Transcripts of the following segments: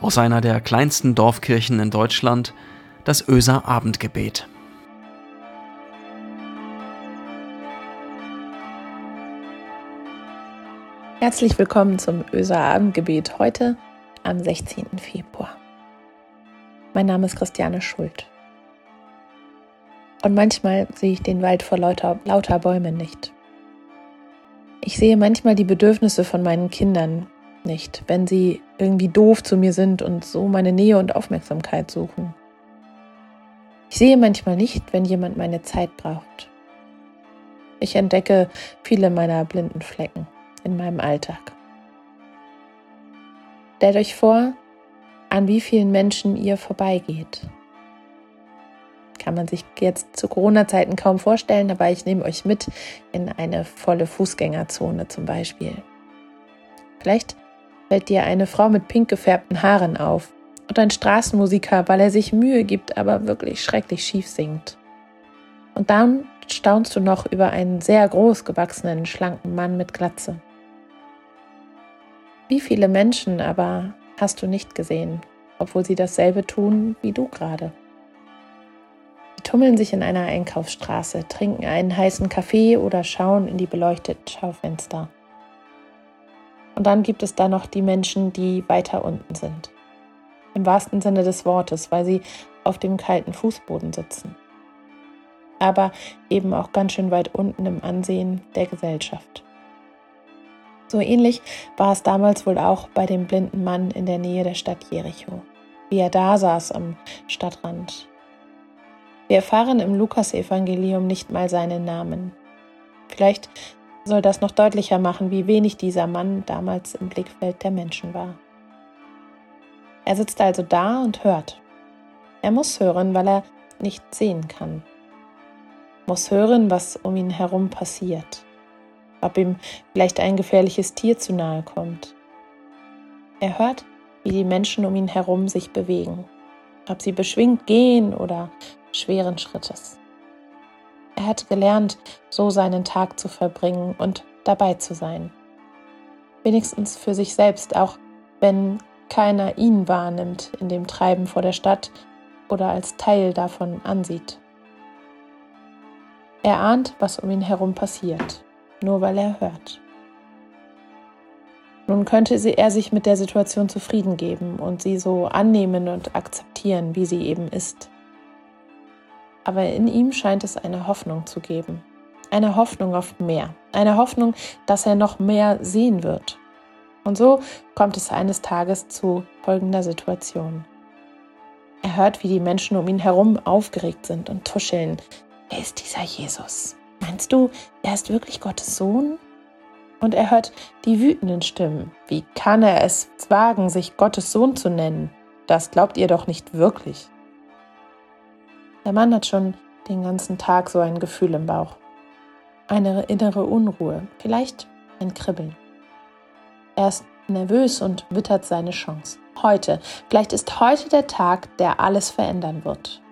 aus einer der kleinsten Dorfkirchen in Deutschland, das Öser Abendgebet. Herzlich willkommen zum Öser Abendgebet heute am 16. Februar. Mein Name ist Christiane Schuld. Und manchmal sehe ich den Wald vor lauter, lauter Bäumen nicht. Ich sehe manchmal die Bedürfnisse von meinen Kindern nicht, wenn sie irgendwie doof zu mir sind und so meine Nähe und Aufmerksamkeit suchen. Ich sehe manchmal nicht, wenn jemand meine Zeit braucht. Ich entdecke viele meiner blinden Flecken in meinem Alltag. Stellt euch vor, an wie vielen Menschen ihr vorbeigeht. Kann man sich jetzt zu Corona-Zeiten kaum vorstellen, aber ich nehme euch mit in eine volle Fußgängerzone zum Beispiel. Vielleicht fällt dir eine Frau mit pink gefärbten Haaren auf und ein Straßenmusiker, weil er sich Mühe gibt, aber wirklich schrecklich schief singt. Und dann staunst du noch über einen sehr groß gewachsenen, schlanken Mann mit Glatze. Wie viele Menschen aber hast du nicht gesehen, obwohl sie dasselbe tun wie du gerade? Sie tummeln sich in einer Einkaufsstraße, trinken einen heißen Kaffee oder schauen in die beleuchteten Schaufenster. Und dann gibt es da noch die Menschen, die weiter unten sind. Im wahrsten Sinne des Wortes, weil sie auf dem kalten Fußboden sitzen. Aber eben auch ganz schön weit unten im Ansehen der Gesellschaft. So ähnlich war es damals wohl auch bei dem blinden Mann in der Nähe der Stadt Jericho, wie er da saß am Stadtrand. Wir erfahren im Lukasevangelium nicht mal seinen Namen. Vielleicht soll das noch deutlicher machen, wie wenig dieser Mann damals im Blickfeld der Menschen war. Er sitzt also da und hört. Er muss hören, weil er nicht sehen kann. Muss hören, was um ihn herum passiert. Ob ihm vielleicht ein gefährliches Tier zu nahe kommt. Er hört, wie die Menschen um ihn herum sich bewegen. Ob sie beschwingt gehen oder schweren Schrittes. Er hat gelernt, so seinen Tag zu verbringen und dabei zu sein. Wenigstens für sich selbst, auch wenn keiner ihn wahrnimmt in dem Treiben vor der Stadt oder als Teil davon ansieht. Er ahnt, was um ihn herum passiert, nur weil er hört. Nun könnte er sich mit der Situation zufrieden geben und sie so annehmen und akzeptieren, wie sie eben ist aber in ihm scheint es eine Hoffnung zu geben. Eine Hoffnung auf mehr. Eine Hoffnung, dass er noch mehr sehen wird. Und so kommt es eines Tages zu folgender Situation. Er hört, wie die Menschen um ihn herum aufgeregt sind und tuscheln. Wer ist dieser Jesus? Meinst du, er ist wirklich Gottes Sohn? Und er hört die wütenden Stimmen. Wie kann er es wagen, sich Gottes Sohn zu nennen? Das glaubt ihr doch nicht wirklich. Der Mann hat schon den ganzen Tag so ein Gefühl im Bauch. Eine innere Unruhe, vielleicht ein Kribbeln. Er ist nervös und wittert seine Chance. Heute, vielleicht ist heute der Tag, der alles verändern wird.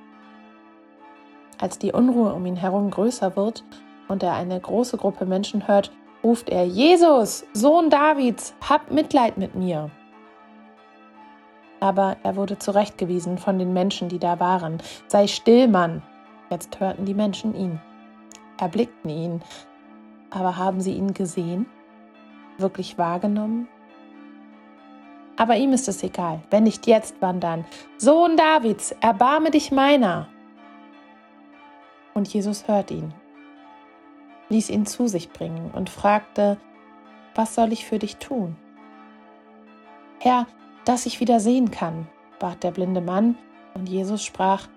Als die Unruhe um ihn herum größer wird und er eine große Gruppe Menschen hört, ruft er, Jesus, Sohn Davids, hab Mitleid mit mir aber er wurde zurechtgewiesen von den Menschen, die da waren. Sei still, Mann! Jetzt hörten die Menschen ihn, erblickten ihn, aber haben sie ihn gesehen? Wirklich wahrgenommen? Aber ihm ist es egal. Wenn nicht jetzt, wann dann? Sohn Davids, erbarme dich meiner! Und Jesus hört ihn, ließ ihn zu sich bringen und fragte, was soll ich für dich tun? Herr, dass ich wieder sehen kann, bat der blinde Mann, und Jesus sprach,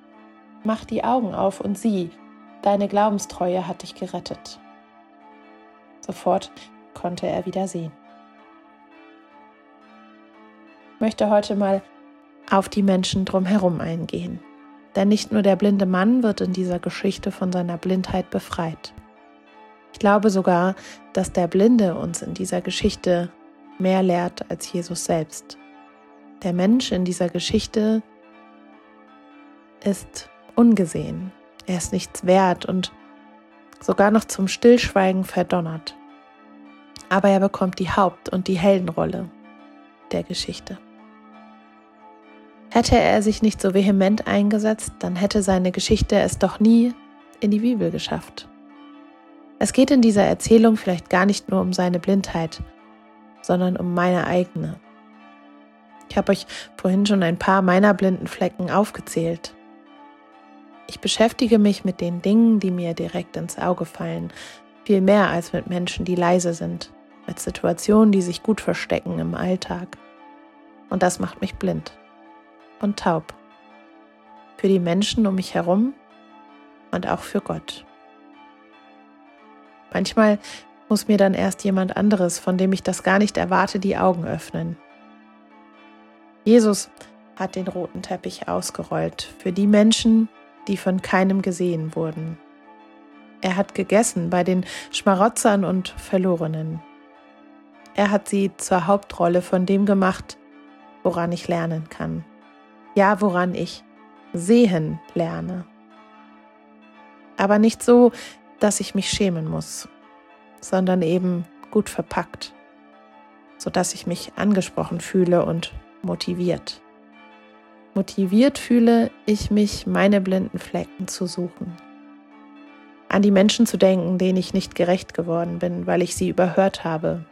Mach die Augen auf und sieh, deine Glaubenstreue hat dich gerettet. Sofort konnte er wieder sehen. Ich möchte heute mal auf die Menschen drumherum eingehen. Denn nicht nur der blinde Mann wird in dieser Geschichte von seiner Blindheit befreit. Ich glaube sogar, dass der Blinde uns in dieser Geschichte mehr lehrt als Jesus selbst. Der Mensch in dieser Geschichte ist ungesehen. Er ist nichts wert und sogar noch zum Stillschweigen verdonnert. Aber er bekommt die Haupt- und die Heldenrolle der Geschichte. Hätte er sich nicht so vehement eingesetzt, dann hätte seine Geschichte es doch nie in die Bibel geschafft. Es geht in dieser Erzählung vielleicht gar nicht nur um seine Blindheit, sondern um meine eigene. Ich habe euch vorhin schon ein paar meiner blinden Flecken aufgezählt. Ich beschäftige mich mit den Dingen, die mir direkt ins Auge fallen, viel mehr als mit Menschen, die leise sind, mit Situationen, die sich gut verstecken im Alltag. Und das macht mich blind und taub. Für die Menschen um mich herum und auch für Gott. Manchmal muss mir dann erst jemand anderes, von dem ich das gar nicht erwarte, die Augen öffnen. Jesus hat den roten Teppich ausgerollt für die Menschen, die von keinem gesehen wurden. Er hat gegessen bei den Schmarotzern und Verlorenen. Er hat sie zur Hauptrolle von dem gemacht, woran ich lernen kann. Ja, woran ich sehen lerne. Aber nicht so, dass ich mich schämen muss, sondern eben gut verpackt, sodass ich mich angesprochen fühle und motiviert. Motiviert fühle ich mich, meine blinden Flecken zu suchen. An die Menschen zu denken, denen ich nicht gerecht geworden bin, weil ich sie überhört habe.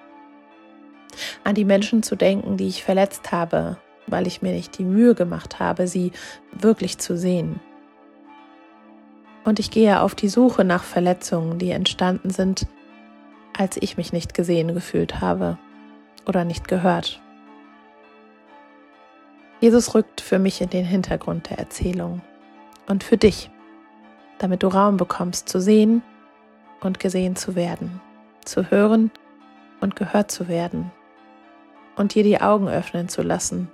An die Menschen zu denken, die ich verletzt habe, weil ich mir nicht die Mühe gemacht habe, sie wirklich zu sehen. Und ich gehe auf die Suche nach Verletzungen, die entstanden sind, als ich mich nicht gesehen gefühlt habe oder nicht gehört. Jesus rückt für mich in den Hintergrund der Erzählung und für dich, damit du Raum bekommst zu sehen und gesehen zu werden, zu hören und gehört zu werden und dir die Augen öffnen zu lassen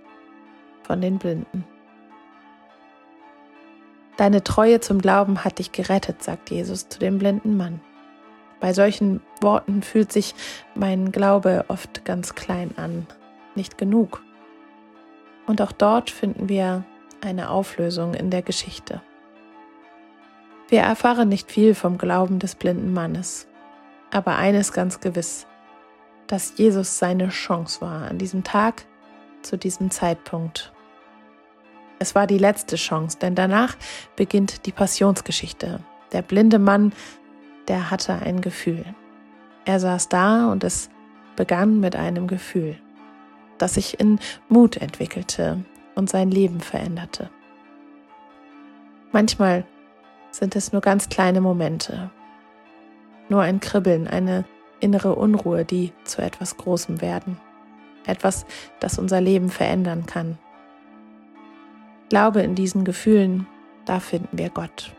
von den Blinden. Deine Treue zum Glauben hat dich gerettet, sagt Jesus zu dem blinden Mann. Bei solchen Worten fühlt sich mein Glaube oft ganz klein an, nicht genug. Und auch dort finden wir eine Auflösung in der Geschichte. Wir erfahren nicht viel vom Glauben des blinden Mannes, aber eines ganz gewiss, dass Jesus seine Chance war an diesem Tag, zu diesem Zeitpunkt. Es war die letzte Chance, denn danach beginnt die Passionsgeschichte. Der blinde Mann, der hatte ein Gefühl. Er saß da und es begann mit einem Gefühl das sich in Mut entwickelte und sein Leben veränderte. Manchmal sind es nur ganz kleine Momente, nur ein Kribbeln, eine innere Unruhe, die zu etwas Großem werden, etwas, das unser Leben verändern kann. Glaube, in diesen Gefühlen, da finden wir Gott.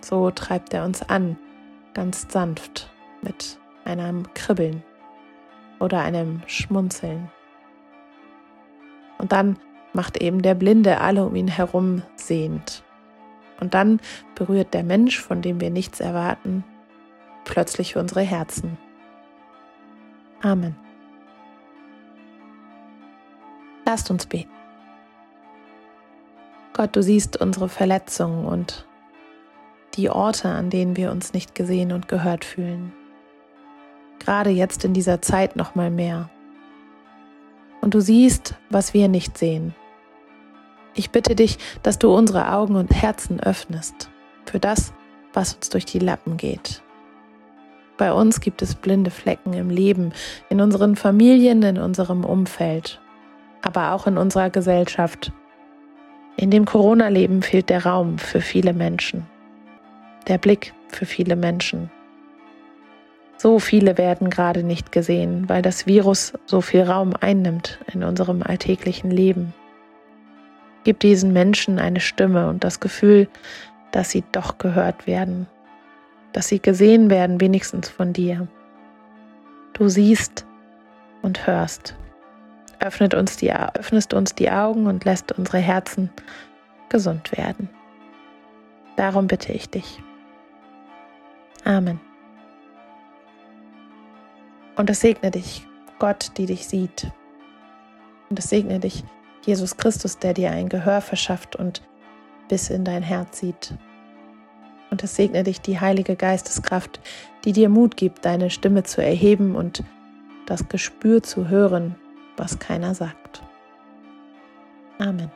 So treibt er uns an, ganz sanft, mit einem Kribbeln oder einem Schmunzeln. Und dann macht eben der Blinde alle um ihn herum sehend. Und dann berührt der Mensch, von dem wir nichts erwarten, plötzlich unsere Herzen. Amen. Lasst uns beten. Gott, du siehst unsere Verletzungen und die Orte, an denen wir uns nicht gesehen und gehört fühlen. Gerade jetzt in dieser Zeit noch mal mehr und du siehst, was wir nicht sehen. Ich bitte dich, dass du unsere Augen und Herzen öffnest für das, was uns durch die Lappen geht. Bei uns gibt es blinde Flecken im Leben, in unseren Familien, in unserem Umfeld, aber auch in unserer Gesellschaft. In dem Corona-Leben fehlt der Raum für viele Menschen, der Blick für viele Menschen. So viele werden gerade nicht gesehen, weil das Virus so viel Raum einnimmt in unserem alltäglichen Leben. Gib diesen Menschen eine Stimme und das Gefühl, dass sie doch gehört werden, dass sie gesehen werden, wenigstens von dir. Du siehst und hörst. Öffnet uns die, öffnest uns die Augen und lässt unsere Herzen gesund werden. Darum bitte ich dich. Amen. Und es segne dich, Gott, die dich sieht. Und es segne dich, Jesus Christus, der dir ein Gehör verschafft und bis in dein Herz sieht. Und es segne dich die Heilige Geisteskraft, die dir Mut gibt, deine Stimme zu erheben und das Gespür zu hören, was keiner sagt. Amen.